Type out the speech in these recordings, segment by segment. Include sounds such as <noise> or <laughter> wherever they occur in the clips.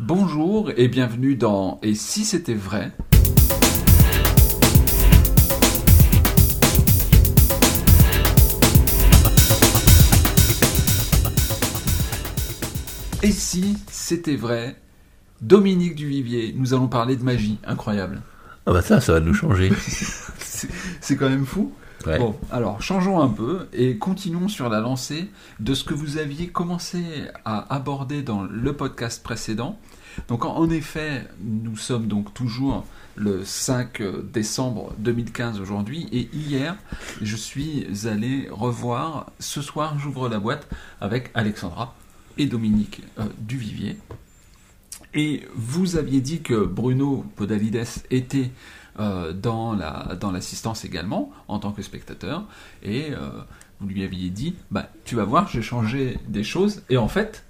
Bonjour et bienvenue dans Et si c'était vrai? Et si c'était vrai? Dominique Duvivier, nous allons parler de magie, incroyable. Ah bah ça, ça va nous changer. <laughs> C'est c'est quand même fou. Bon, alors changeons un peu et continuons sur la lancée de ce que vous aviez commencé à aborder dans le podcast précédent. Donc en, effet, nous sommes donc toujours le 5 décembre 2015 aujourd'hui et hier, je suis allé revoir, ce soir j'ouvre la boîte avec Alexandra et Dominique euh, Duvivier. Et vous aviez dit que Bruno Podalides était euh, dans la dans l'assistance également en tant que spectateur. Et euh, vous lui aviez dit bah tu vas voir j'ai changé des choses. Et en fait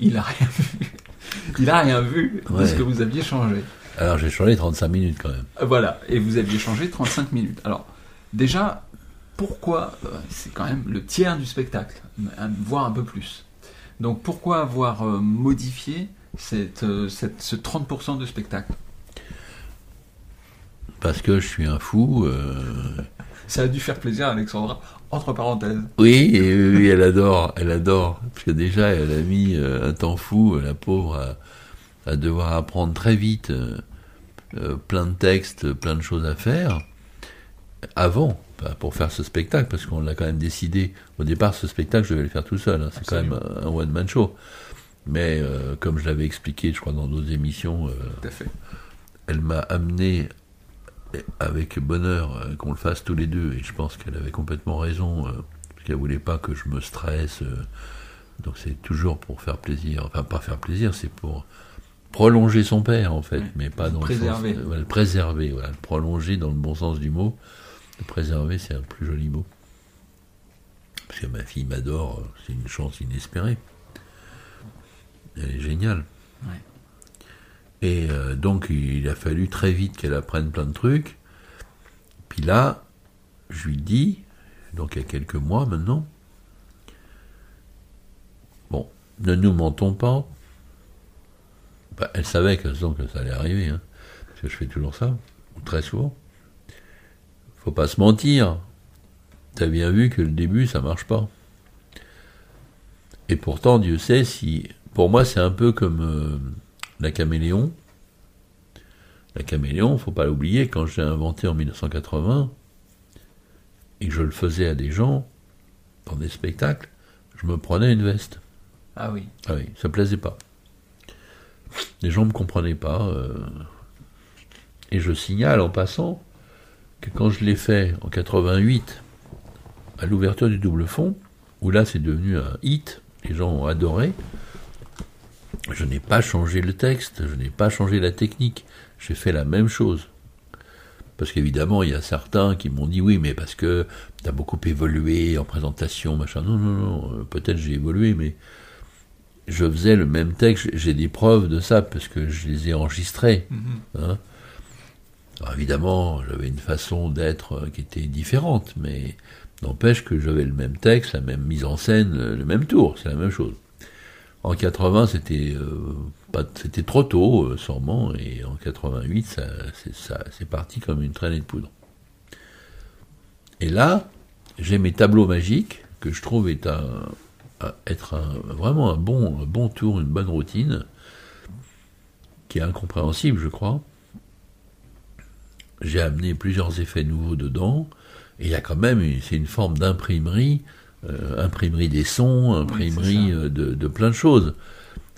il a rien vu. <laughs> Il a rien vu de Ouais. ce que vous aviez changé. Alors j'ai changé 35 minutes quand même. Euh, voilà. Et vous aviez changé 35 minutes. Alors déjà pourquoi c'est quand même le tiers du spectacle voire un peu plus. Donc pourquoi avoir modifié cette, cette- ce 30% de spectacle? Parce que je suis un fou. euh, ça a dû faire plaisir à Alexandra entre parenthèses Oui, et oui, elle adore, elle adore. Parce que déjà, elle a mis euh, un temps fou, euh, la pauvre, à, à devoir apprendre très vite euh, plein de textes, plein de choses à faire, avant, pas pour faire ce spectacle, parce qu'on l'a quand même décidé. Au départ, ce spectacle, je devais le faire tout seul. hein, C'est quand même un, one-man show. Mais euh, comme je l'avais expliqué, je crois, dans d'autres émissions, tout à fait elle m'a amené avec bonheur euh, qu'on le fasse tous les deux, et je pense qu'elle avait complètement raison, euh, parce qu'elle voulait pas que je me stresse. euh, donc c'est toujours pour faire plaisir, enfin pas faire plaisir, c'est pour prolonger son père en fait, Oui, mais pas dans préserver. le sens, voilà, le préserver, voilà, le prolonger dans le bon sens du mot. Le préserver, c'est un plus joli mot. Parce que ma fille m'adore, c'est une chance inespérée. Elle est géniale. Ouais. Et euh, donc, il a fallu très vite qu'elle apprenne plein de trucs. Puis là, je lui dis, donc il y a quelques mois maintenant, bon, ne nous mentons pas. Bah, elle savait que, que ça allait arriver, hein, parce que je fais toujours ça, très souvent. Faut pas se mentir. T'as bien vu que le début, ça marche pas. Et pourtant, Dieu sait si. Pour moi, c'est un peu comme euh, la caméléon. La caméléon, faut pas l'oublier, quand j'ai inventé en 1980, et que je le faisais à des gens, dans des spectacles, je me prenais une veste. ah oui Ah oui, ça plaisait pas. Les gens me comprenaient pas. euh, et je signale en passant que quand je l'ai fait en 88, à l'ouverture du double fond, où là c'est devenu un hit, les gens ont adoré, je n'ai pas changé le texte, je n'ai pas changé la technique, j'ai fait la même chose. Parce qu'évidemment, il y a certains qui m'ont dit oui, mais parce que tu as beaucoup évolué en présentation, machin. Non, non, non, euh, peut-être j'ai évolué, mais je faisais le même texte, j'ai des preuves de ça, parce que je les ai enregistrés. hein. Alors évidemment, j'avais une façon d'être euh, qui était différente, mais n'empêche que j'avais le même texte, la même mise en scène, le le même tour, c'est la même chose. En 80, c'était euh, pas, c'était trop tôt, euh, sûrement, et en 88, ça, c'est, ça, c'est parti comme une traînée de poudre. Et là, j'ai mes tableaux magiques que je trouve être vraiment un bon, un bon tour, une bonne routine, qui est incompréhensible, je crois. J'ai amené plusieurs effets nouveaux dedans, et il y a quand même, une- c'est une forme d'imprimerie, euh, imprimerie des sons, imprimerie euh, de, de plein de choses.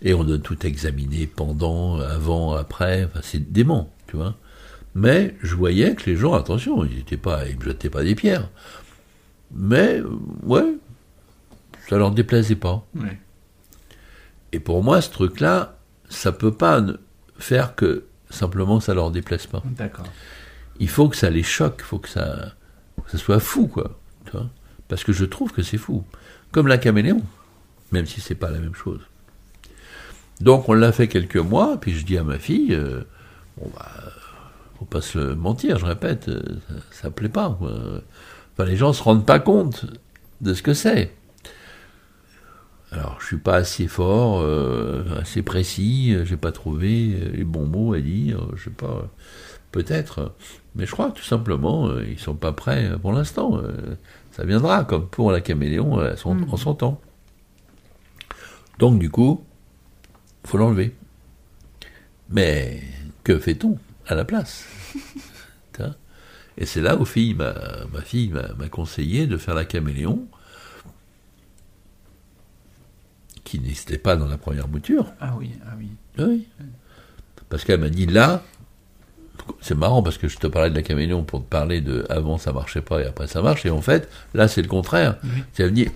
Et on doit tout examiner pendant, avant, après, enfin, c'est dément, tu vois. Mais je voyais que les gens, attention, ils étaient pas, ils me jetaient pas des pierres. Mais, ouais, ça leur déplaisait pas. Ouais. Et pour moi, ce truc-là, ça peut pas ne- faire que simplement ça leur déplaise pas. D'accord. Il faut que ça les choque, il faut que ça, que ça soit fou, quoi. tu vois. Parce que je trouve que c'est fou. Comme la caméléon, même si c'est pas la même chose. Donc on l'a fait quelques mois, puis je dis à ma fille, euh, bon bah, faut pas se mentir, je répète, euh, ça, plaît pas. Enfin, les gens se rendent pas compte de ce que c'est. alors, je suis pas assez fort, euh, assez précis, euh, j'ai pas trouvé les bons mots à dire, je sais pas, peut-être, mais je crois tout simplement, ils sont pas prêts pour l'instant. Euh, ça viendra, comme pour la caméléon son- Mhm. en son temps. Donc, du coup, faut l'enlever. Mais que fait-on à la place <laughs> Et c'est là où fille, ma, ma fille m'a m'a conseillé de faire la caméléon, qui n'existait pas dans la première mouture. Ah oui, ah oui. Oui. Parce qu'elle m'a dit là, c'est marrant parce que je te parlais de la caméléon pour te parler de avant ça marchait pas et après ça marche, et en fait, là c'est le contraire. Oui. C'est me dit,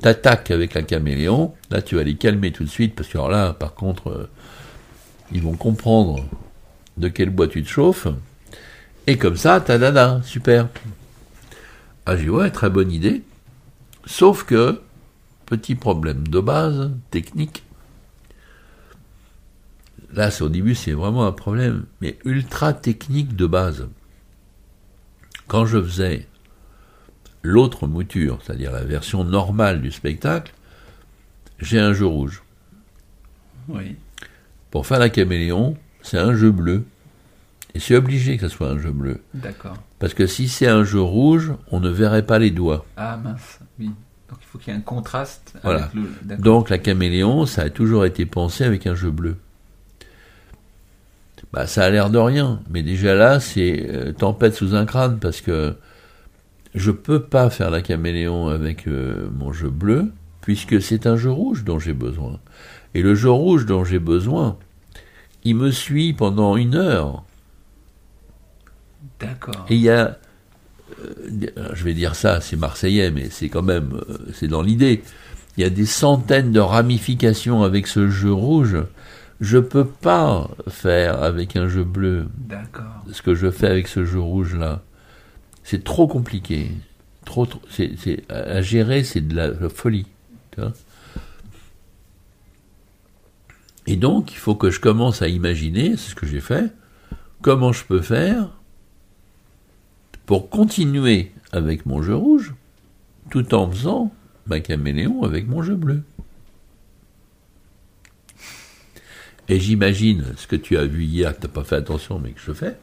t'attaques avec la caméléon, là tu vas les calmer tout de suite, parce que alors là, par contre, euh, ils vont comprendre de quel bois tu te chauffes, et comme ça, tadada, super. Ah j'ai ouais, très bonne idée, sauf que, petit problème de base, technique, là c'est au début c'est vraiment un problème, mais ultra technique de base. Quand je faisais l'autre mouture, c'est-à-dire la version normale du spectacle, j'ai un jeu rouge. Oui. Pour faire la caméléon, c'est un jeu bleu. Et c'est obligé que ce soit un jeu bleu. D'accord. Parce que si c'est un jeu rouge, on ne verrait pas les doigts. Ah mince, oui. Donc il faut qu'il y ait un contraste Voilà. avec le. Donc la caméléon, ça a toujours été pensé avec un jeu bleu. Bah, ça a l'air de rien, mais déjà là, c'est euh, tempête sous un crâne parce que je peux pas faire la caméléon avec euh, mon jeu bleu puisque c'est un jeu rouge dont j'ai besoin. Et le jeu rouge dont j'ai besoin, il me suit pendant une heure. D'accord. Et il y a, euh, je vais dire ça, c'est marseillais, mais c'est quand même, euh, c'est dans l'idée. Il y a des centaines de ramifications avec ce jeu rouge. Je peux pas faire avec un jeu bleu ce que je fais avec ce jeu rouge là. C'est trop compliqué. Trop, trop- c'est, c'est- à gérer, c'est de la, folie. tu vois. Et donc, il faut que je commence à imaginer, c'est ce que j'ai fait, comment je peux faire pour continuer avec mon jeu rouge, tout en faisant ma caméléon avec mon jeu bleu. Et j'imagine ce que tu as vu hier, que tu n'as pas fait attention, mais que je fais,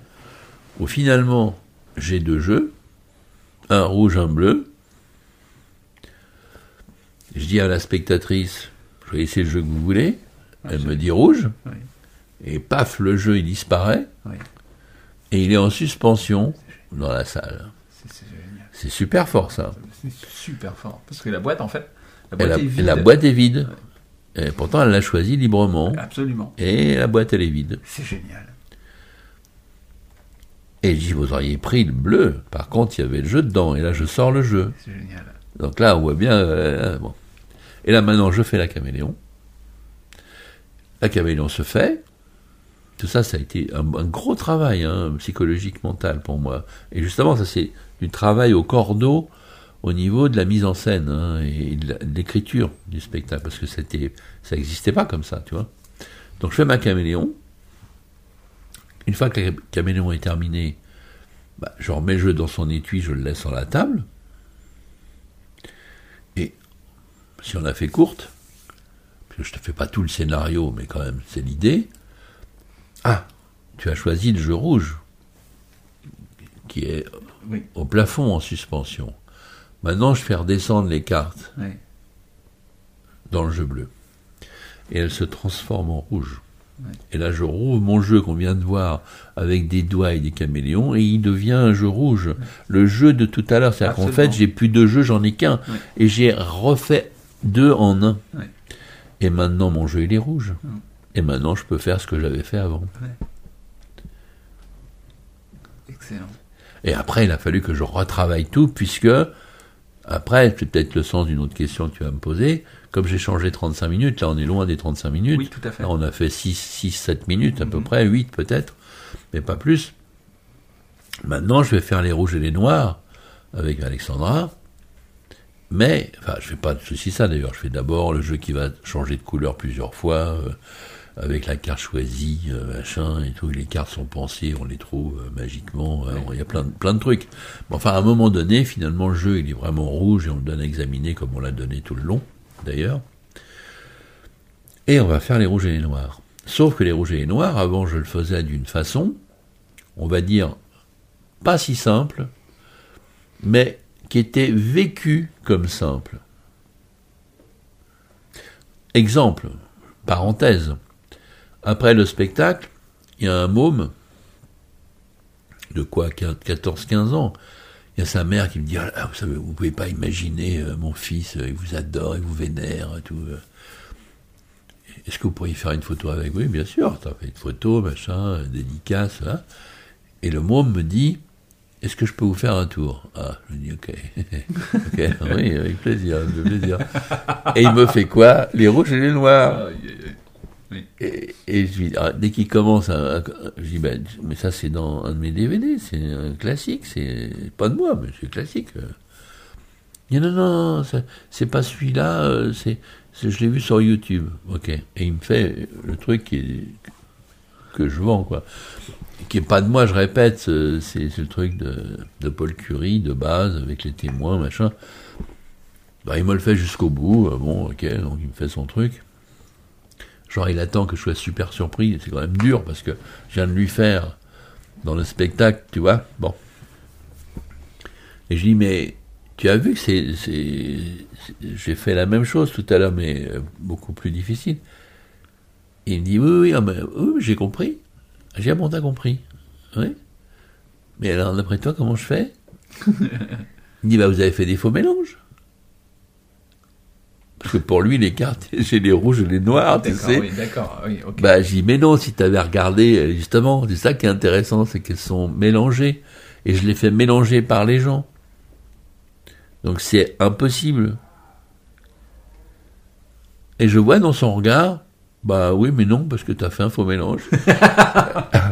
où finalement, j'ai deux jeux, un rouge, un bleu. Je dis à la spectatrice, je vais essayer le jeu que vous voulez. Elle me dit rouge. Oui. Et paf, le jeu, il disparaît. Oui. Et il est en suspension dans la salle. C'est super fort, ça. C'est super fort. Parce que la boîte, en fait, la Et boîte la, est et vide. la boîte est vide. Et pourtant, elle l'a choisi librement. Absolument. Et la boîte, elle est vide. C'est génial. Et je dis, vous auriez pris le bleu. Par contre, il y avait le jeu dedans. Et là, je sors le jeu. C'est génial. Donc là, on voit bien. euh, bon. Et là, maintenant, je fais la caméléon. La caméléon se fait. Tout ça, ça a été un, un gros travail hein, psychologique, mental pour moi. Et justement, ça, c'est du travail au cordeau au niveau de la mise en scène hein, et de la- l'écriture du spectacle. Parce que c'était, ça n'existait pas comme ça, tu vois. Donc, je fais ma caméléon. Une fois que la caméléon est terminée, bah, je remets le jeu dans son étui, je le laisse sur la table. Et si on a fait courte, parce que je te fais pas tout le scénario, mais quand même c'est l'idée. Ah, tu as choisi le jeu rouge, qui est Oui. au plafond en suspension. Maintenant, je fais redescendre les cartes dans le jeu bleu. Et elles se transforment en rouge. Ouais. Et là, je rouvre mon jeu qu'on vient de voir avec des doigts et des caméléons, et il devient un jeu rouge. Le jeu de tout à l'heure, c'est-à-dire qu'en fait, j'ai plus deux jeux, j'en ai qu'un. Et j'ai refait deux en un. Et maintenant, mon jeu, il est rouge. Et maintenant, je peux faire ce que j'avais fait avant. Excellent. Et après, il a fallu que je retravaille tout, puisque, après, c'est peut-être le sens d'une autre question que tu vas me poser, comme j'ai changé 35 minutes, là on est loin des 35 minutes, Oui, tout à fait. là on a fait 6, 6 7 minutes à peu Mhm. près, 8 peut-être, mais pas plus. Maintenant, je vais faire les rouges et les noirs avec Alexandra, mais, enfin, je fais pas de souci ça d'ailleurs, je fais d'abord le jeu qui va changer de couleur plusieurs fois, euh, avec la carte choisie, euh, machin, et tout, les cartes sont pensées, on les trouve euh, magiquement, euh, il y a plein, de- plein de trucs. Mais enfin, à un moment donné, finalement, le jeu, il est vraiment rouge, et on le donne à examiner comme on l'a donné tout le long, d'ailleurs. Et on va faire les rouges et les noirs. Sauf que les rouges et les noirs, avant je le faisais d'une façon, on va dire, pas si simple, mais qui était vécue comme simple. Exemple, parenthèse, après le spectacle, il y a un môme de quoi 14-15 ans. Il y a sa mère qui me dit ah, vous savez, vous pouvez pas imaginer euh, mon fils, euh, il vous adore, il vous vénère, tout. euh. Est-ce que vous pourriez faire une photo avec? Oui, bien sûr. T'as fait une photo, machin, dédicace, là. Et le môme me dit Est-ce que je peux vous faire un tour? Ah, je dis ok. <laughs> ok, oui, avec plaisir, avec plaisir. Et il me fait quoi? Les rouges et les noirs. Et, et je dis, ah, dès qu'il commence à, à- je dis, ben, mais ça c'est dans un de mes DVD, c'est un classique, c'est pas de moi, mais c'est classique. Il dit, non, non, c'est pas celui-là, euh, c'est, je l'ai vu sur YouTube. Ok. Et il me fait le truc que je vends, quoi. Qui est pas de moi, je répète, c'est, le truc de, Paul Curie, de base, avec les témoins, machin. Bah, il me le fait jusqu'au bout, euh, bon, ok, donc il me fait son truc. Genre, il attend que je sois super surpris. C'est quand même dur parce que je viens de lui faire dans le spectacle, tu vois. Bon. Et je dis, mais tu as vu que c'est. J'ai fait la même chose tout à l'heure, mais euh, beaucoup plus difficile. Et il me dit, oui, oui, ah, oui, oui, j'ai compris. J'ai dit, ah bon, t'as compris. Oui. Mais alors, d'après toi, comment je fais? <laughs> Il me dit, bah, vous avez fait des faux mélanges. Parce que pour lui, les cartes, <laughs> j'ai les rouges et les noirs, tu sais. oui, d'accord, oui. Bah, j'ai dit, mais non, si tu avais regardé, justement, c'est ça qui est intéressant, c'est qu'elles sont mélangées. Et je les fais mélanger par les gens. Donc c'est impossible. Et je vois dans son regard, bah oui, mais non, parce que tu as fait un faux mélange. <laughs>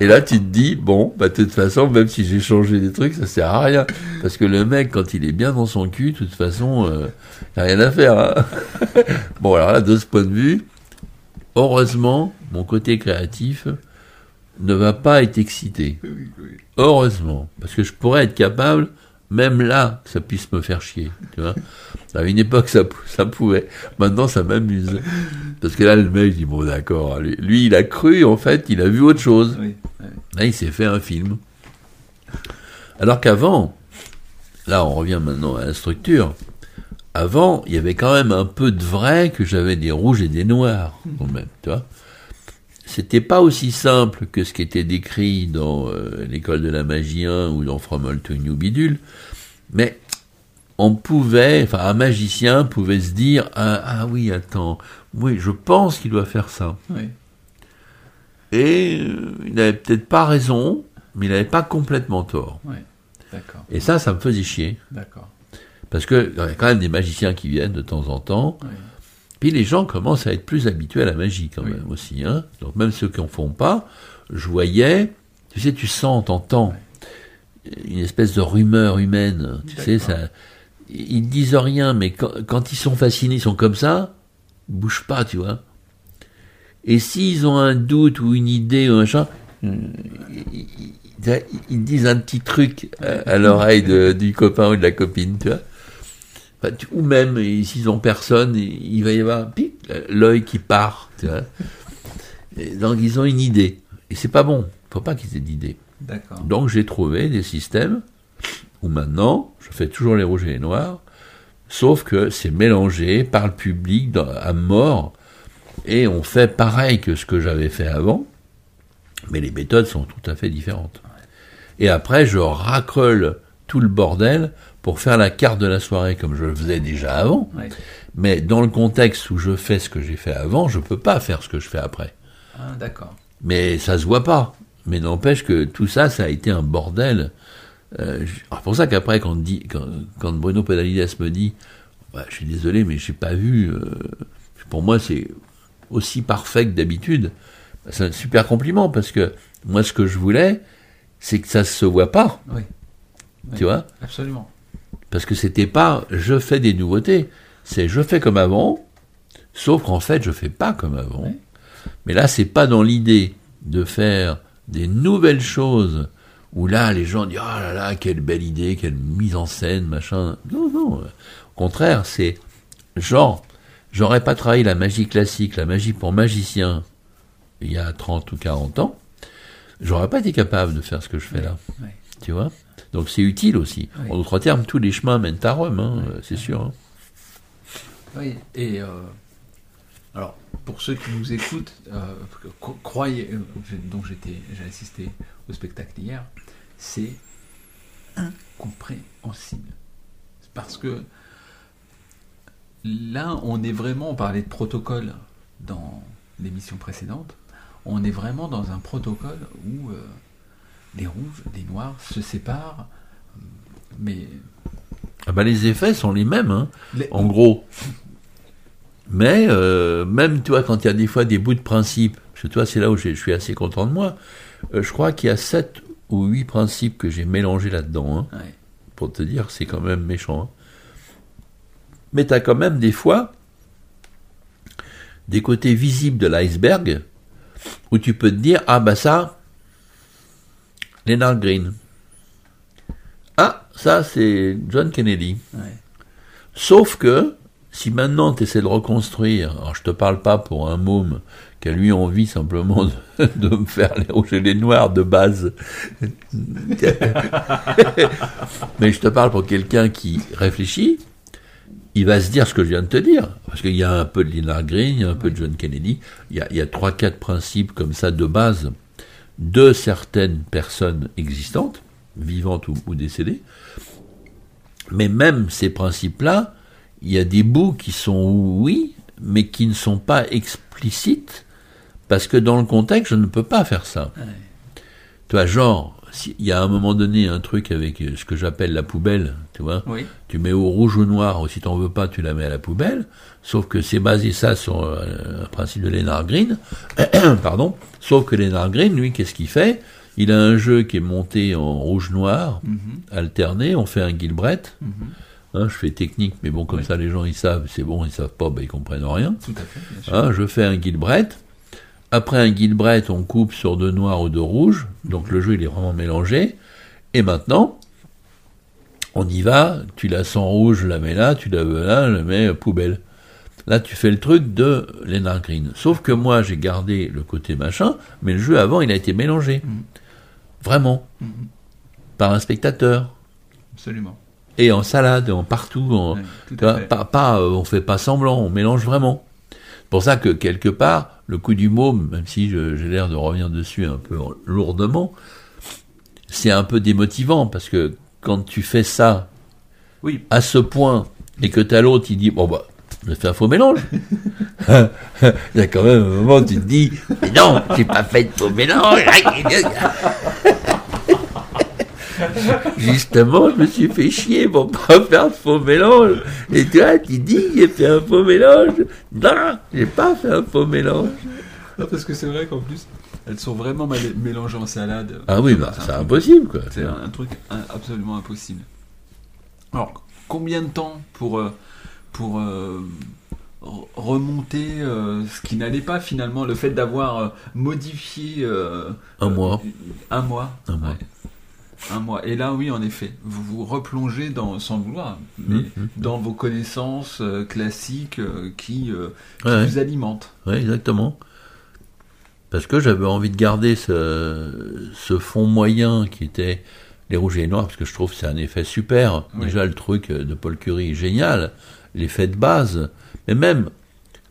Et là, tu te dis, bon, bah, de toute façon, même si j'ai changé des trucs, ça sert à rien. Parce que le mec, quand il est bien dans son cul, de toute façon, euh, y a rien à faire. hein. <laughs> bon, alors là, de ce point de vue, heureusement, mon côté créatif ne va pas être excité. Heureusement. Parce que je pourrais être capable, même là, que ça puisse me faire chier. Tu vois à une époque, ça, pou- ça pouvait. Maintenant, ça m'amuse. Parce que là, le mec dit, bon, d'accord. Lui, lui, il a cru, en fait, il a vu autre chose. Oui, oui. Là, il s'est fait un film. Alors qu'avant, là, on revient maintenant à la structure. Avant, il y avait quand même un peu de vrai que j'avais des rouges et des noirs, quand même, tu vois. C'était pas aussi simple que ce qui était décrit dans euh, l'école de la magie 1 ou dans From All to New Bidule, mais on pouvait, enfin, un magicien pouvait se dire, ah, ah oui, attends, oui, je pense qu'il doit faire ça. oui. Et euh, il n'avait peut-être pas raison, mais il n'avait pas complètement tort. oui. D'accord, Et ça, ça me faisait chier. d'accord. Parce que il y a quand même des magiciens qui viennent de temps en temps. Oui. Puis les gens commencent à être plus habitués à la magie quand Oui. même aussi. Hein. Donc même ceux qui en font pas, je voyais, tu sais, tu sens, t'entends une espèce de rumeur humaine. Tu sais, ça, ils ne disent rien, mais quand, quand ils sont fascinés, ils sont comme ça, ils bougent pas, tu vois. Et s'ils ont un doute ou une idée ou un machin, ils, ils- disent un petit truc à, à l'oreille du copain ou de la copine, tu vois. Tu- ou même, s'ils ont personne, il il va y avoir pic, l'œil qui part, tu vois. Et donc ils ont une idée. Et c'est pas bon. Faut pas qu'ils aient d'idée. Donc j'ai trouvé des systèmes où maintenant, je fais toujours les rouges et les noirs, sauf que c'est mélangé par le public dans- à mort, et on fait pareil que ce que j'avais fait avant, mais les méthodes sont tout à fait différentes. Et après, je racrole tout le bordel pour faire la carte de la soirée comme je le faisais déjà avant, mais dans le contexte où je fais ce que j'ai fait avant, je peux pas faire ce que je fais après. Ah, d'accord. Mais ça se voit pas. Mais n'empêche que tout ça, ça a été un bordel. Euh, c'est pour ça qu'après, quand, dit, quand, quand Bruno Pedalides me dit Bah, Je suis désolé, mais j'ai pas vu. euh, pour moi, c'est aussi parfait que d'habitude. Bah, c'est un super compliment parce que moi, ce que je voulais, c'est que ça se voit pas. Oui. Oui. Tu vois? Absolument. Parce que c'était pas je fais des nouveautés, c'est je fais comme avant, sauf qu'en fait je fais pas comme avant. Mais là c'est pas dans l'idée de faire des nouvelles choses où là les gens disent ah là là quelle belle idée, quelle mise en scène machin. Non non, au contraire c'est genre j'aurais pas travaillé la magie classique, la magie pour magicien, il y a 30 ou 40 ans, j'aurais pas été capable de faire ce que je fais là. Tu vois? Donc c'est utile aussi. Oui. En d'autres termes, tous les chemins mènent à Rome, hein, c'est sûr. hein. Oui, et euh, alors pour ceux qui nous écoutent, euh, cro- croyez, euh, dont j'étais, j'ai assisté au spectacle hier, c'est incompréhensible. Parce que là, on est vraiment, on parlait de protocole dans l'émission précédente, on est vraiment dans un protocole où euh, les rouges, les noirs se séparent, mais Ah bah, les effets sont les mêmes, hein, les- en gros. Mais euh, même, toi, quand il y a des fois des bouts de principe, parce que toi, c'est là où je suis assez content de moi, euh, je crois qu'il y a sept ou huit principes que j'ai mélangés là-dedans, hein, ouais. pour te dire c'est quand même méchant. hein. Mais tu as quand même des fois des côtés visibles de l'iceberg où tu peux te dire ah bah ça Leonard Green ah ça c'est John Kennedy Ouais. sauf que si maintenant tu essaies de reconstruire alors je te parle pas pour un môme qui a lui envie simplement de, <laughs> de me faire les rouges et les noirs de base <laughs> mais je te parle pour quelqu'un qui réfléchit il va se dire ce que je viens de te dire. Parce qu'il y a un peu de Leonard Green, il y a un peu de John Kennedy. Il y a, il y a trois, quatre principes comme ça de base de certaines personnes existantes, vivantes ou, ou décédées. Mais même ces principes-là, il y a des bouts qui sont oui, mais qui ne sont pas explicites, parce que dans le contexte, je ne peux pas faire ça. Ouais. Tu vois, genre, il y a à un moment donné un truc avec euh, ce que j'appelle la poubelle, tu vois. Oui. Tu mets au rouge ou noir, ou si t'en veux pas, tu la mets à la poubelle. Sauf que c'est basé ça sur euh, un principe de Lénard Green. <coughs> Pardon. Sauf que Lénard Green, lui, qu'est-ce qu'il fait? Il a un jeu qui est monté en rouge-noir, Mhm. alterné. On fait un Gilbreth. Mhm. Hein, je fais technique, mais bon, comme Oui. ça, les gens, ils savent. C'est bon, ils savent pas, ben, ils comprennent rien. Tout à fait, bien sûr. Hein, je fais un Gilbreth. Après un Gilbreth, on coupe sur de noir ou de rouge. Donc le jeu, il est vraiment mélangé. Et maintenant, on y va. Tu la sens rouge, je la mets là. Tu la veux là, je la mets poubelle. Là, tu fais le truc de Leonard Green. Sauf que moi, j'ai gardé le côté machin, mais le jeu avant, il a été mélangé. Mhm. Vraiment. Mhm. Par un spectateur. Absolument. Et en salade, en partout. En, tout à vois, fait. pas, pas, euh, on fait pas semblant, on mélange vraiment. C'est pour ça que quelque part, le coup du môme, même si j'ai l'air de revenir dessus un peu en- lourdement, c'est un peu démotivant parce que quand tu fais ça Oui. à ce point et que t'as l'autre, il dit bon bah, je fais un faux mélange. <laughs> il y a quand même un moment où tu te dis mais non, j'ai pas fait de faux mélange. <laughs> Justement, je me suis fait chier pour pas faire de faux mélange. Et toi, tu dis, j'ai fait un faux mélange. Non, j'ai pas fait un faux mélange. Parce que c'est vrai qu'en plus, elles sont vraiment mal- mélangées en salade. Ah oui, bah, c'est impossible, quoi. C'est un, truc absolument impossible. Alors, combien de temps pour, euh, pour euh, re- remonter euh, ce qui n'allait pas finalement, le fait d'avoir modifié... euh, Un mois. Un mois. Un mois. ouais. Un mois. Et là, oui, en effet, vous vous replongez dans, sans vouloir, mais Mhm. dans vos connaissances euh, classiques euh, qui, euh, qui Ouais. vous alimentent. Oui, exactement. Parce que j'avais envie de garder ce, ce fond moyen qui était les rouges et les noirs, parce que je trouve que c'est un effet super. Oui. Déjà, le truc de Paul Curie est génial. L'effet de base. Mais même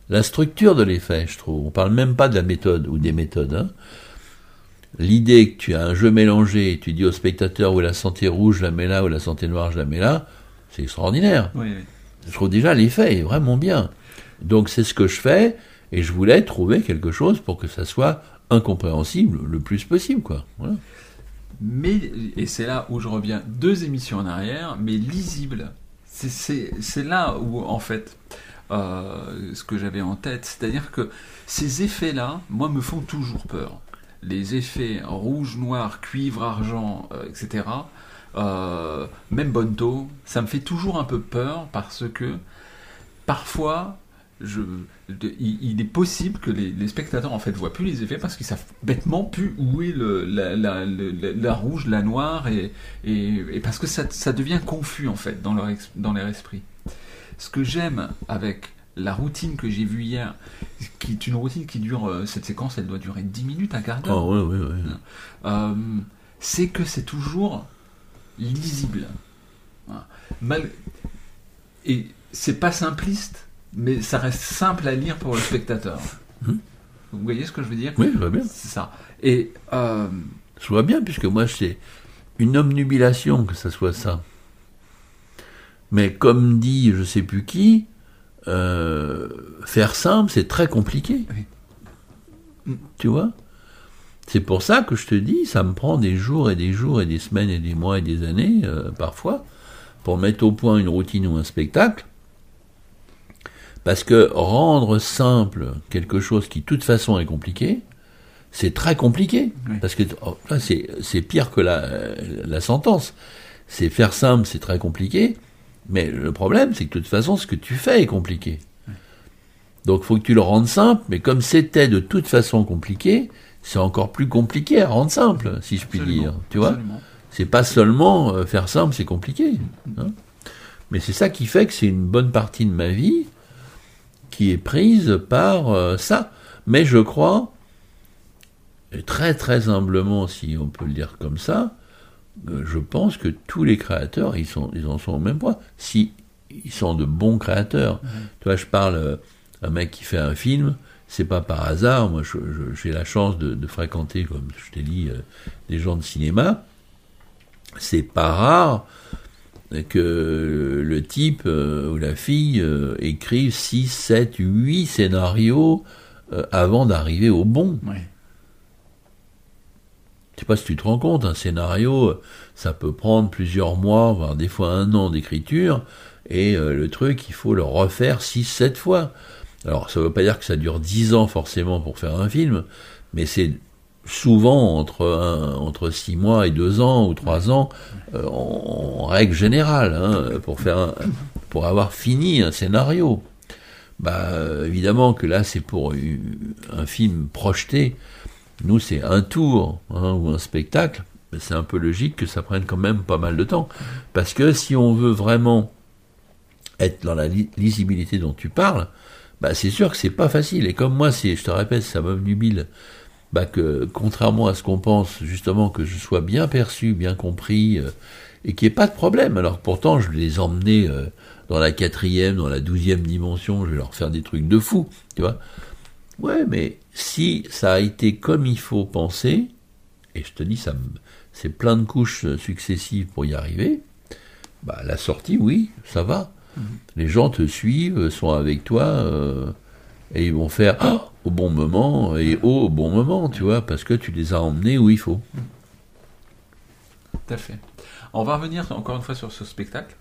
la structure de l'effet, je trouve. On parle même pas de la méthode ou des méthodes. hein. L'idée que tu as un jeu mélangé et tu dis au spectateur où la santé rouge, je la mets là, ou la santé noire, je la mets là, c'est extraordinaire. Oui, oui. Je trouve déjà l'effet est vraiment bien. Donc c'est ce que je fais et je voulais trouver quelque chose pour que ça soit incompréhensible le plus possible, quoi. Voilà. Mais, et c'est là où je reviens deux émissions en arrière, mais lisible. C'est là où, en fait, euh, ce que j'avais en tête, c'est-à-dire que ces effets-là, moi, me font toujours peur. Les effets rouge, noir, cuivre, argent, euh, etc., euh, même Bonto, ça me fait toujours un peu peur parce que parfois, il, est possible que les, spectateurs en fait voient plus les effets parce qu'ils savent bêtement plus où est le, la, rouge, la noire et, parce que ça, devient confus en fait dans dans leur esprit. Ce que j'aime avec la routine que j'ai vue hier, qui est une routine qui dure, euh, cette séquence, elle doit durer 10 minutes, un quart d'heure. Oh, ouais, ouais, ouais. Euh, c'est que c'est toujours lisible. Mal- Et c'est pas simpliste, mais ça reste simple à lire pour le spectateur. Mhm. Vous voyez ce que je veux dire? Oui, je vois bien. C'est ça. Et euh, Je vois bien, puisque moi, c'est une obnubilation que ça soit ça. Mais comme dit je sais plus qui, euh, faire simple, c'est très compliqué. Oui. Tu vois? C'est pour ça que je te dis, ça me prend des jours et des jours et des semaines et des mois et des années, euh, parfois, pour mettre au point une routine ou un spectacle. Parce que rendre simple quelque chose qui, de toute façon, est compliqué, c'est très compliqué. Oui. Parce que oh, c'est pire que la, la sentence. C'est faire simple, c'est très compliqué. Mais le problème, c'est que de toute façon, ce que tu fais est compliqué. Donc, faut que tu le rendes simple. Mais comme c'était de toute façon compliqué, c'est encore plus compliqué à rendre simple, si je puis dire. Tu vois c'est pas seulement euh, faire simple, c'est compliqué. hein. Mais c'est ça qui fait que c'est une bonne partie de ma vie qui est prise par euh, ça. Mais je crois, et très très humblement, si on peut le dire comme ça, je pense que tous les créateurs, ils, sont, ils en sont au même point. Si ils sont de bons créateurs. Tu vois, je parle euh, un mec qui fait un film, c'est pas par hasard. Moi, j'ai la chance de, de fréquenter, comme je t'ai dit, euh, des gens de cinéma. C'est pas rare que le type euh, ou la fille euh, écrive 6, 7, 8 scénarios euh, avant d'arriver au bon. Ouais. Je sais pas si tu te rends compte, un scénario, euh, ça peut prendre plusieurs mois, voire des fois un an d'écriture, et euh, le truc, il faut le refaire 6, 7 fois. Alors, ça veut pas dire que ça dure 10 ans forcément pour faire un film, mais c'est souvent entre, un, entre 6 mois et 2 ans ou 3 ans, euh, en, règle générale, hein, pour, faire un- pour avoir fini un scénario. Bah, évidemment que là, c'est pour un film projeté. Nous, c'est un tour hein, ou un spectacle. Mais C'est un peu logique que ça prenne quand même pas mal de temps. Parce que si on veut vraiment être dans la li- lisibilité dont tu parles, bah, c'est sûr que c'est pas facile. Et comme moi, c'est, je te répète, ça m'obnubile. Bah, que contrairement à ce qu'on pense, justement, que je sois bien perçu, bien compris, euh, et qu'il n'y ait pas de problème. Alors pourtant, je les emmenais euh, dans la quatrième, dans la douzième dimension, je vais leur faire des trucs de fou, tu vois. Ouais, mais si ça a été comme il faut penser, et je te dis, ça, c'est plein de couches successives pour y arriver, bah, la sortie, oui, ça va. Les gens te suivent, sont avec toi, euh, et ils vont faire Ah au bon moment et oh, au bon moment, tu vois, parce que tu les as emmenés où il faut. Tout à fait. On va revenir encore une fois sur ce spectacle.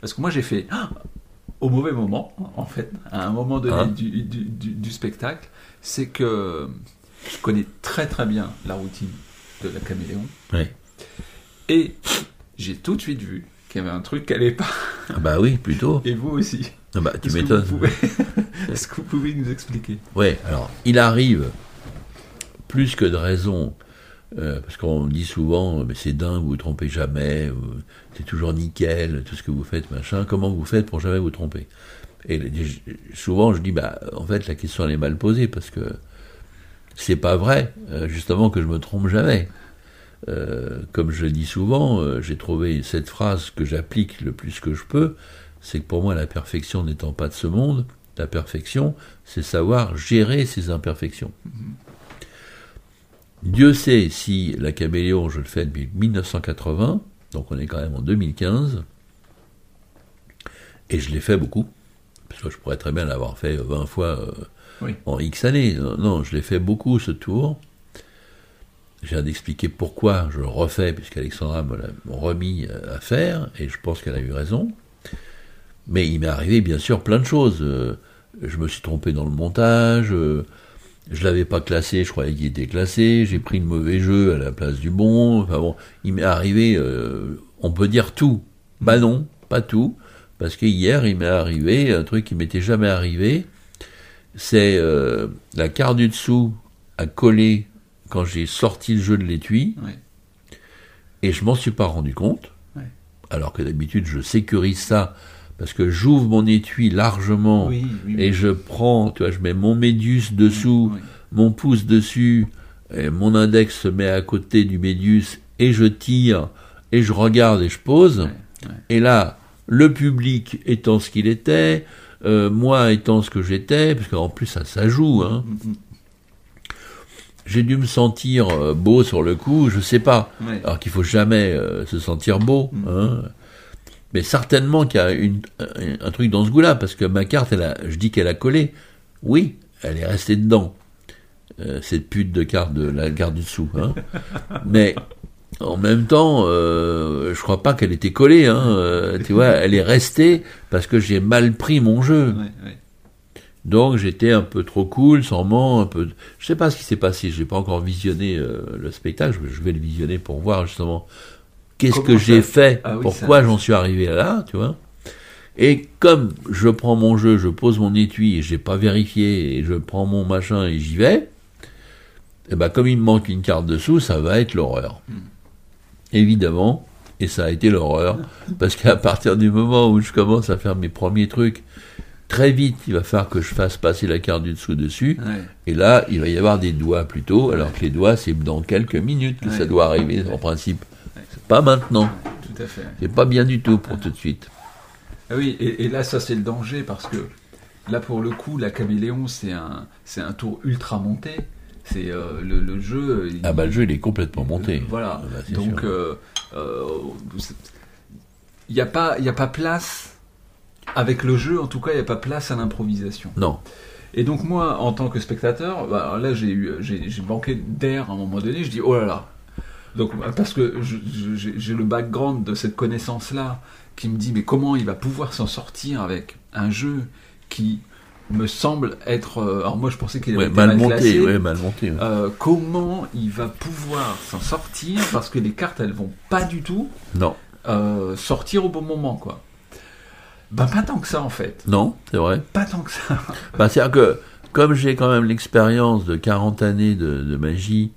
Parce que moi, j'ai fait ah au mauvais moment, en fait, à un moment donné Hein du, du- du- du spectacle. C'est que je connais très très bien la routine de la caméléon. Et j'ai tout de suite vu qu'il y avait un truc qui allait pas. Ah bah oui, plutôt. Et vous aussi. Ah bah, tu m'étonnes. pouvez- <laughs> Est-ce que vous pouvez nous expliquer? Ouais, alors, il arrive, plus que de raison, euh, parce qu'on dit souvent, euh, mais c'est dingue, vous vous trompez jamais, vous- c'est toujours nickel, tout ce que vous faites, machin, comment vous faites pour jamais vous tromper? Et souvent, je dis, bah, en fait, la question, elle est mal posée, parce que c'est pas vrai, euh, justement, que je me trompe jamais. Euh, comme je dis souvent, euh, j'ai trouvé cette phrase que j'applique le plus que je peux, c'est que pour moi, la perfection n'étant pas de ce monde, la perfection, c'est savoir gérer ses imperfections. Dieu sait si la caméléon, je le fais depuis 1980, donc on est quand même en 2015, et je l'ai fait beaucoup, parce que je pourrais très bien l'avoir fait 20 fois euh, Oui. en X années. Non, non, je l'ai fait beaucoup ce tour. Je viens d'expliquer pourquoi je le refais, puisqu'Alexandra me l'a remis à faire, et je pense qu'elle a eu raison. Mais il m'est arrivé, bien sûr, plein de choses. Euh, Je me suis trompé dans le montage, euh, je l'avais pas classé, je croyais qu'il était classé, j'ai pris le mauvais jeu à la place du bon. Enfin bon, il m'est arrivé, euh, on peut dire tout. Bah non, pas tout, parce que hier, il m'est arrivé un truc qui m'était jamais arrivé. C'est euh, la carte du dessous à coller quand j'ai sorti le jeu de l'étui, Ouais. et je m'en suis pas rendu compte. Ouais. Alors que d'habitude, je sécurise ça parce que j'ouvre mon étui largement Oui, oui, oui. et je prends, tu vois, je mets mon médius dessous, mon pouce dessus, et mon index se met à côté du médius et je tire et je regarde et je pose. Et là, le public étant ce qu'il était, euh, moi étant ce que j'étais, parce qu'en plus ça, ça joue, hein. Mm, mm, J'ai dû me sentir euh, beau sur le coup, je sais pas. mm. Alors qu'il faut jamais euh, se sentir beau, Mm. hein. Mais certainement qu'il y a une, un, un truc dans ce goût-là, parce que ma carte, elle a, je dis qu'elle a collé. Oui, elle est restée dedans. Euh, cette pute de carte de la garde du dessous. Hein. <laughs> Mais en même temps, euh, je crois pas qu'elle était collée. Hein. Euh, tu vois, elle est restée parce que j'ai mal pris mon jeu. Ouais, ouais. Donc j'étais un peu trop cool, sans ment, un peu. Je sais pas ce qui s'est passé. J'ai pas encore visionné euh, le spectacle. Je vais le visionner pour voir justement qu'est-ce que j'ai fait, Ah oui, pourquoi j'en suis arrivé là, tu vois? Et comme je prends mon jeu, je pose mon étui et j'ai pas vérifié et je prends mon machin et j'y vais, et ben comme il me manque une carte dessous, ça va être l'horreur. Hmm. Évidemment, et ça a été l'horreur parce qu'à partir du moment où je commence à faire mes premiers trucs, très vite, il va falloir que je fasse passer la carte du dessous dessus. Ouais. Et là, il va y avoir des doigts plutôt, alors que les doigts, c'est dans quelques minutes que Ouais. ça doit arriver, en principe. Pas maintenant. Tout à fait. C'est pas bien du tout pour tout de suite. Ah oui, et, et là, ça, c'est le danger parce que là, pour le coup, la caméléon, c'est un, c'est un tour ultra monté. C'est euh, le, le jeu. il- Ah bah le jeu, il est complètement monté. Voilà. Ah bah, Donc, euh, euh, il n'y a, pas- y a pas place. Avec le jeu, en tout cas, il n'y a pas place à l'improvisation. Non. Et donc moi, en tant que spectateur, bah, là j'ai eu, j'ai, j'ai manqué d'air à un moment donné. Je dis oh là là. Donc parce que j'ai, le background de cette connaissance là qui me dit mais comment il va pouvoir s'en sortir avec un jeu qui me semble être. euh, alors moi je pensais qu'il avait Ouais, été mal mal monté, classé. ouais, mal monté. ouais. Euh, comment il va pouvoir s'en sortir parce que les cartes elles vont pas du tout Non, euh, sortir au bon moment quoi. Ben pas tant que ça en fait. non, c'est vrai. Pas tant que ça. Bah, C'est-à-dire que, comme j'ai quand même l'expérience de 40 années de, de magie,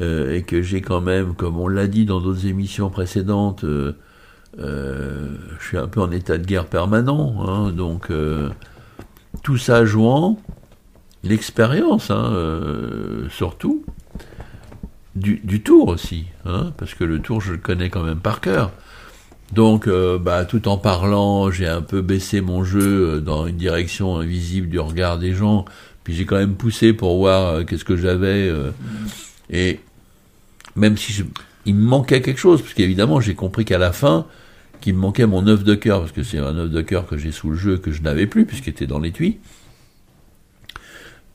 euh, et que j'ai quand même, comme on l'a dit dans d'autres émissions précédentes, euh, euh, je suis un peu en état de guerre permanent, hein, donc euh, tout ça jouant, l'expérience, hein, euh, surtout, du, du tour aussi, hein, parce que le tour, je le connais quand même par cœur. Donc, bah, tout en parlant, j'ai un peu baissé mon jeu dans une direction invisible du regard des gens. Puis j'ai quand même poussé pour voir qu'est-ce que j'avais. euh, et même si je- il me manquait quelque chose, parce qu'évidemment, j'ai compris qu'à la fin, qu'il me manquait mon œuf de cœur, parce que c'est un œuf de cœur que j'ai sous le jeu que je n'avais plus, puisqu'il était dans l'étui.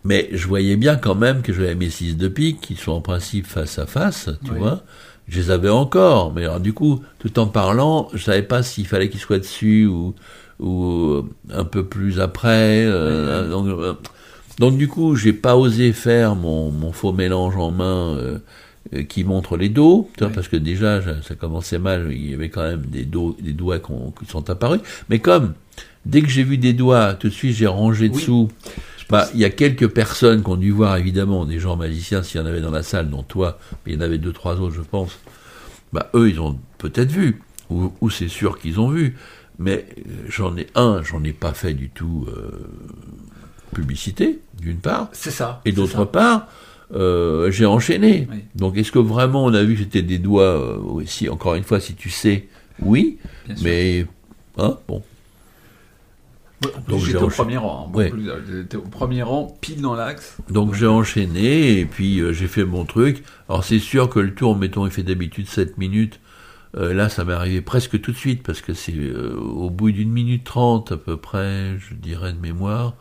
Mais je voyais bien quand même que j'avais mes 6 de pique, qui sont en principe face à face, tu Oui. vois. Je les avais encore, mais alors du coup, tout en parlant, je savais pas s'il fallait qu'ils soient dessus ou, ou euh, un peu plus après. euh, donc, euh, donc du coup, j'ai pas osé faire mon, mon faux mélange en main euh, euh, qui montre les dos, tu vois, Oui. parce que déjà ça ça commençait mal, il y avait quand même des, dos, des doigts qu'on- qui sont apparus. Mais comme dès que j'ai vu des doigts, tout de suite j'ai rangé Oui. dessous. Bah, il y a quelques personnes qui ont dû voir, évidemment, des gens magiciens, s'il y en avait dans la salle, dont toi, mais il y en avait deux, trois autres, je pense. Bah, eux, ils ont peut-être vu, ou, ou c'est sûr qu'ils ont vu, mais euh, j'en ai un, j'en ai pas fait du tout euh, publicité, d'une part, C'est ça. et d'autre part, euh, j'ai enchaîné. Oui. Donc, est-ce que vraiment on a vu que c'était des doigts, euh, oui, si, encore une fois, si tu sais, oui, Bien sûr. mais, hein, bon, Ouais, en plus, Donc, j'étais au premier rang. hein, Ouais. plus- J'étais au premier rang, pile dans l'axe. Donc j'ai enchaîné et puis euh, j'ai fait mon truc. Alors c'est sûr que le tour, mettons, il fait d'habitude 7 minutes. Euh, là, ça m'est arrivé presque tout de suite parce que c'est euh, au bout d'une minute trente à peu près, je dirais de mémoire.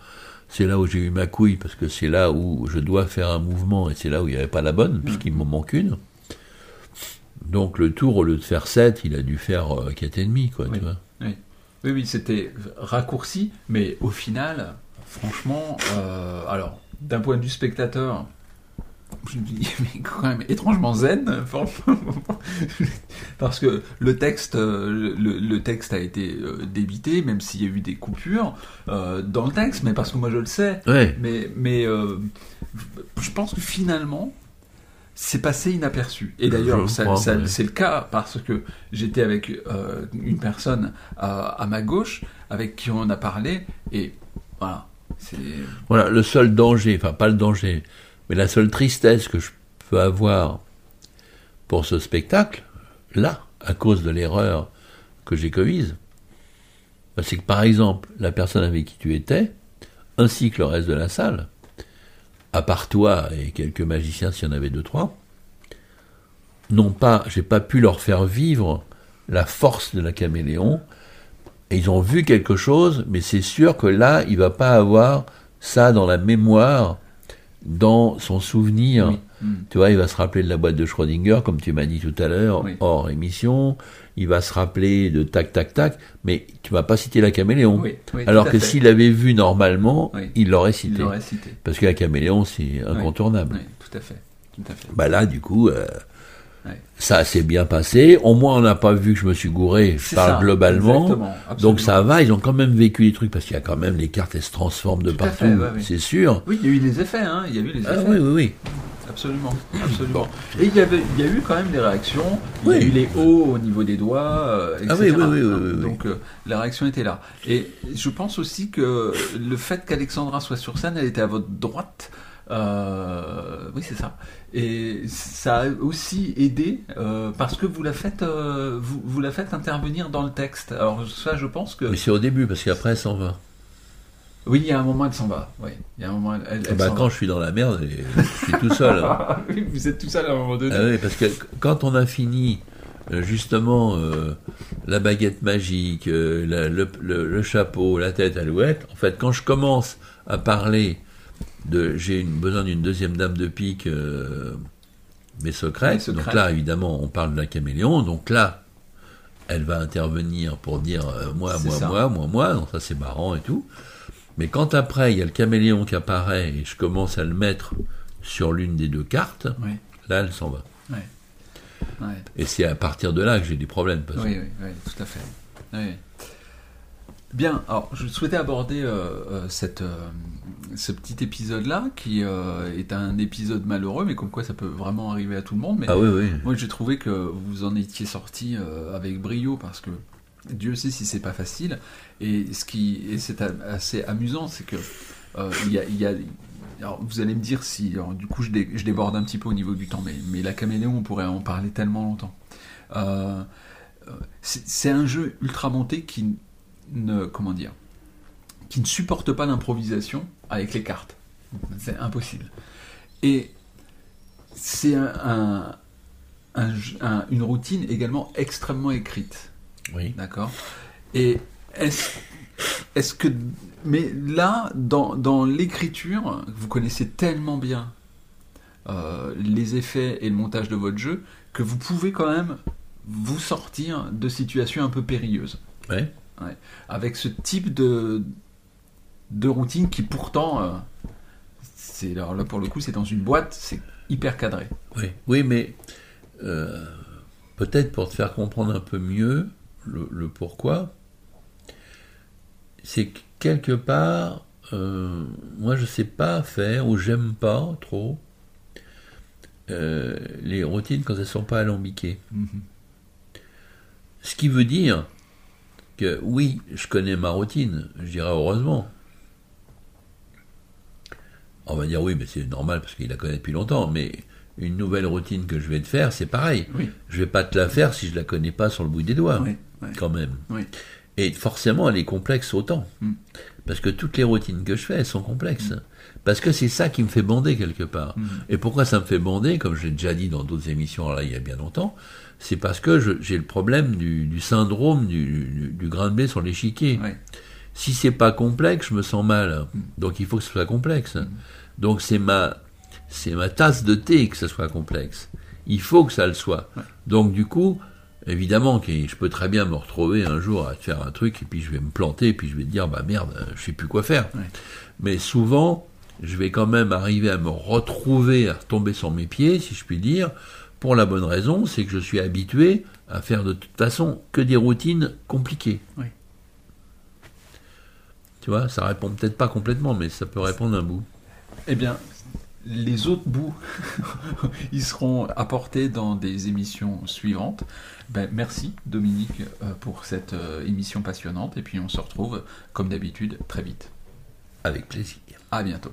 C'est là où j'ai eu ma couille parce que c'est là où je dois faire un mouvement et c'est là où il n'y avait pas la bonne puisqu'il m'en manque une. Donc le tour, au lieu de faire 7, il a dû faire euh, 4,5 quoi, Oui. tu vois. Oui, oui, c'était raccourci, mais au final, franchement, euh, alors, d'un point de vue spectateur, je me dis, mais quand même étrangement zen, <laughs> parce que le texte, euh, le, le texte a été euh, débité, même s'il y a eu des coupures euh, dans le texte, mais parce que moi je le sais, Ouais, mais, mais euh, je pense que finalement, c'est passé inaperçu. Et d'ailleurs, Je ça- crois, ça- ouais. c'est le cas parce que j'étais avec euh, une personne à, à ma gauche avec qui on a parlé et voilà. Voilà, le seul danger, enfin pas le danger, mais la seule tristesse que je peux avoir pour ce spectacle, là, à cause de l'erreur que j'ai commise, bah, c'est que par exemple, la personne avec qui tu étais, ainsi que le reste de la salle, à part toi et quelques magiciens s'il y en avait deux, trois, n'ont pas, j'ai pas pu leur faire vivre la force de la caméléon, et ils ont vu quelque chose, mais c'est sûr que là, il va pas avoir ça dans la mémoire, dans son souvenir. Oui. Mm. Tu vois, il va se rappeler de la boîte de Schrödinger, comme tu m'as dit tout à l'heure, Oui. hors émission. Il va se rappeler de tac, tac, tac, mais tu vas pas citer la caméléon. Oui, Alors que s'il l'avait vu normalement, il l'aurait cité. cité. Parce que la caméléon, c'est incontournable. Oui, tout à fait. Tout à fait. Bah là, du coup, euh. Ça s'est bien passé. Au moins, on n'a pas vu que je me suis gouré. Je parle ça, globalement. Donc ça va, ils ont quand même vécu les trucs parce qu'il y a quand même les cartes, elles se transforment de Tout partout, ouais, c'est sûr. Oui, il y a eu les effets, hein. Il y a eu les Ah effets. oui, oui, oui. Absolument, absolument. Et il y, avait, il y a eu quand même des réactions. Il y a Oui. eu les hauts au niveau des doigts, euh, etc. Ah oui, oui, oui, oui, oui, oui. Donc euh, la réaction était là. Et je pense aussi que le fait qu'Alexandra soit sur scène, elle était à votre droite. Euh, oui, c'est ça. Et ça a aussi aidé euh, parce que vous la faites, euh, vous, vous la faites intervenir dans le texte. Alors ça, je pense que Mais c'est au début parce qu'après, elle s'en va. oui, il y a un moment, elle s'en va. Oui, il y a un moment, elle, elle, elle bah, quand je suis dans la merde, je suis tout seul. hein. <laughs> Oui, vous êtes tout seul à un moment donné. Ah oui, parce que quand on a fini justement euh, la baguette magique, euh, la- le, le- le chapeau, la tête alouette, en fait, quand je commence à parler de j'ai une- besoin d'une deuxième dame de pique, euh, mes secrets, Mes secrets. donc là évidemment on parle de la caméléon, donc là elle va intervenir pour dire euh, moi, moi, ça. moi, moi, moi, donc ça c'est marrant et tout. Mais quand après il y a le caméléon qui apparaît et je commence à le mettre sur l'une des deux cartes, Oui, là elle s'en va. ouais. Et c'est à partir de là que j'ai des problèmes. Parce Oui, oui, oui, tout à fait. Oui. Bien, alors je souhaitais aborder euh, euh, cette, euh, ce petit épisode-là, qui euh, est un épisode malheureux, mais comme quoi ça peut vraiment arriver à tout le monde. Mais Ah oui, oui. moi j'ai trouvé que vous en étiez sorti avec brio, parce que Dieu sait si c'est pas facile. Et ce qui et c'est assez amusant, c'est que il y a, il y a- alors, vous allez me dire si, alors, du coup, je, dé- je déborde un petit peu au niveau du temps, mais, mais la caméléon, on pourrait en parler tellement longtemps. Euh, c'est un jeu ultra monté qui ne, comment dire, qui ne supporte pas l'improvisation avec les cartes. C'est impossible. Et c'est un, un- un jeu- un- une routine également extrêmement écrite. Oui. D'accord? Et est-ce est que. Mais là, dans, dans l'écriture, vous connaissez tellement bien euh, les effets et le montage de votre jeu que vous pouvez quand même vous sortir de situations un peu périlleuses. Ouais. Avec ce type de, de routine qui pourtant. euh, c'est, alors là, pour le coup, c'est dans une boîte, c'est hyper cadré. Oui, oui mais euh, peut-être pour te faire comprendre un peu mieux le, le pourquoi, c'est que quelque part, euh, moi je sais pas faire ou j'aime pas trop les routines quand elles sont pas alambiquées. Ce qui veut dire que oui, je connais ma routine, je dirais heureusement. On va dire oui, mais c'est normal parce qu'il la connaît depuis longtemps, mais une nouvelle routine que je vais te faire, c'est pareil. Oui. Je vais pas te la faire si je la connais pas sur le bout des doigts, Oui, oui. quand même. Et forcément, elle est complexe autant. Mm. Parce que toutes les routines que je fais, elles sont complexes. Parce que c'est ça qui me fait bander quelque part. Mm. Et pourquoi ça me fait bander, comme je l'ai déjà dit dans d'autres émissions là il y a bien longtemps, c'est parce que j'ai le problème du, du syndrome du, du- du grain de blé sur l'échiquier. Ouais. Si c'est pas complexe, je me sens mal. Donc il faut que ce soit complexe. Donc c'est ma c'est ma tasse de thé que ce soit complexe. Il faut que ça le soit. Donc du coup, évidemment que je peux très bien me retrouver un jour à faire un truc et puis je vais me planter et puis je vais te dire bah merde, je sais plus quoi faire. Ouais. Mais souvent, je vais quand même arriver à me retrouver, à retomber sur mes pieds, si je puis dire, pour la bonne raison, c'est que je suis habitué à faire de toute façon que des routines compliquées. Oui. Tu vois, ça répond peut-être pas complètement, mais ça peut répondre un bout. Eh bien, les autres bouts, <laughs> ils seront apportés dans des émissions suivantes. Ben, merci Dominique euh, pour cette euh, émission passionnante et puis on se retrouve comme d'habitude très vite. Avec plaisir. À bientôt.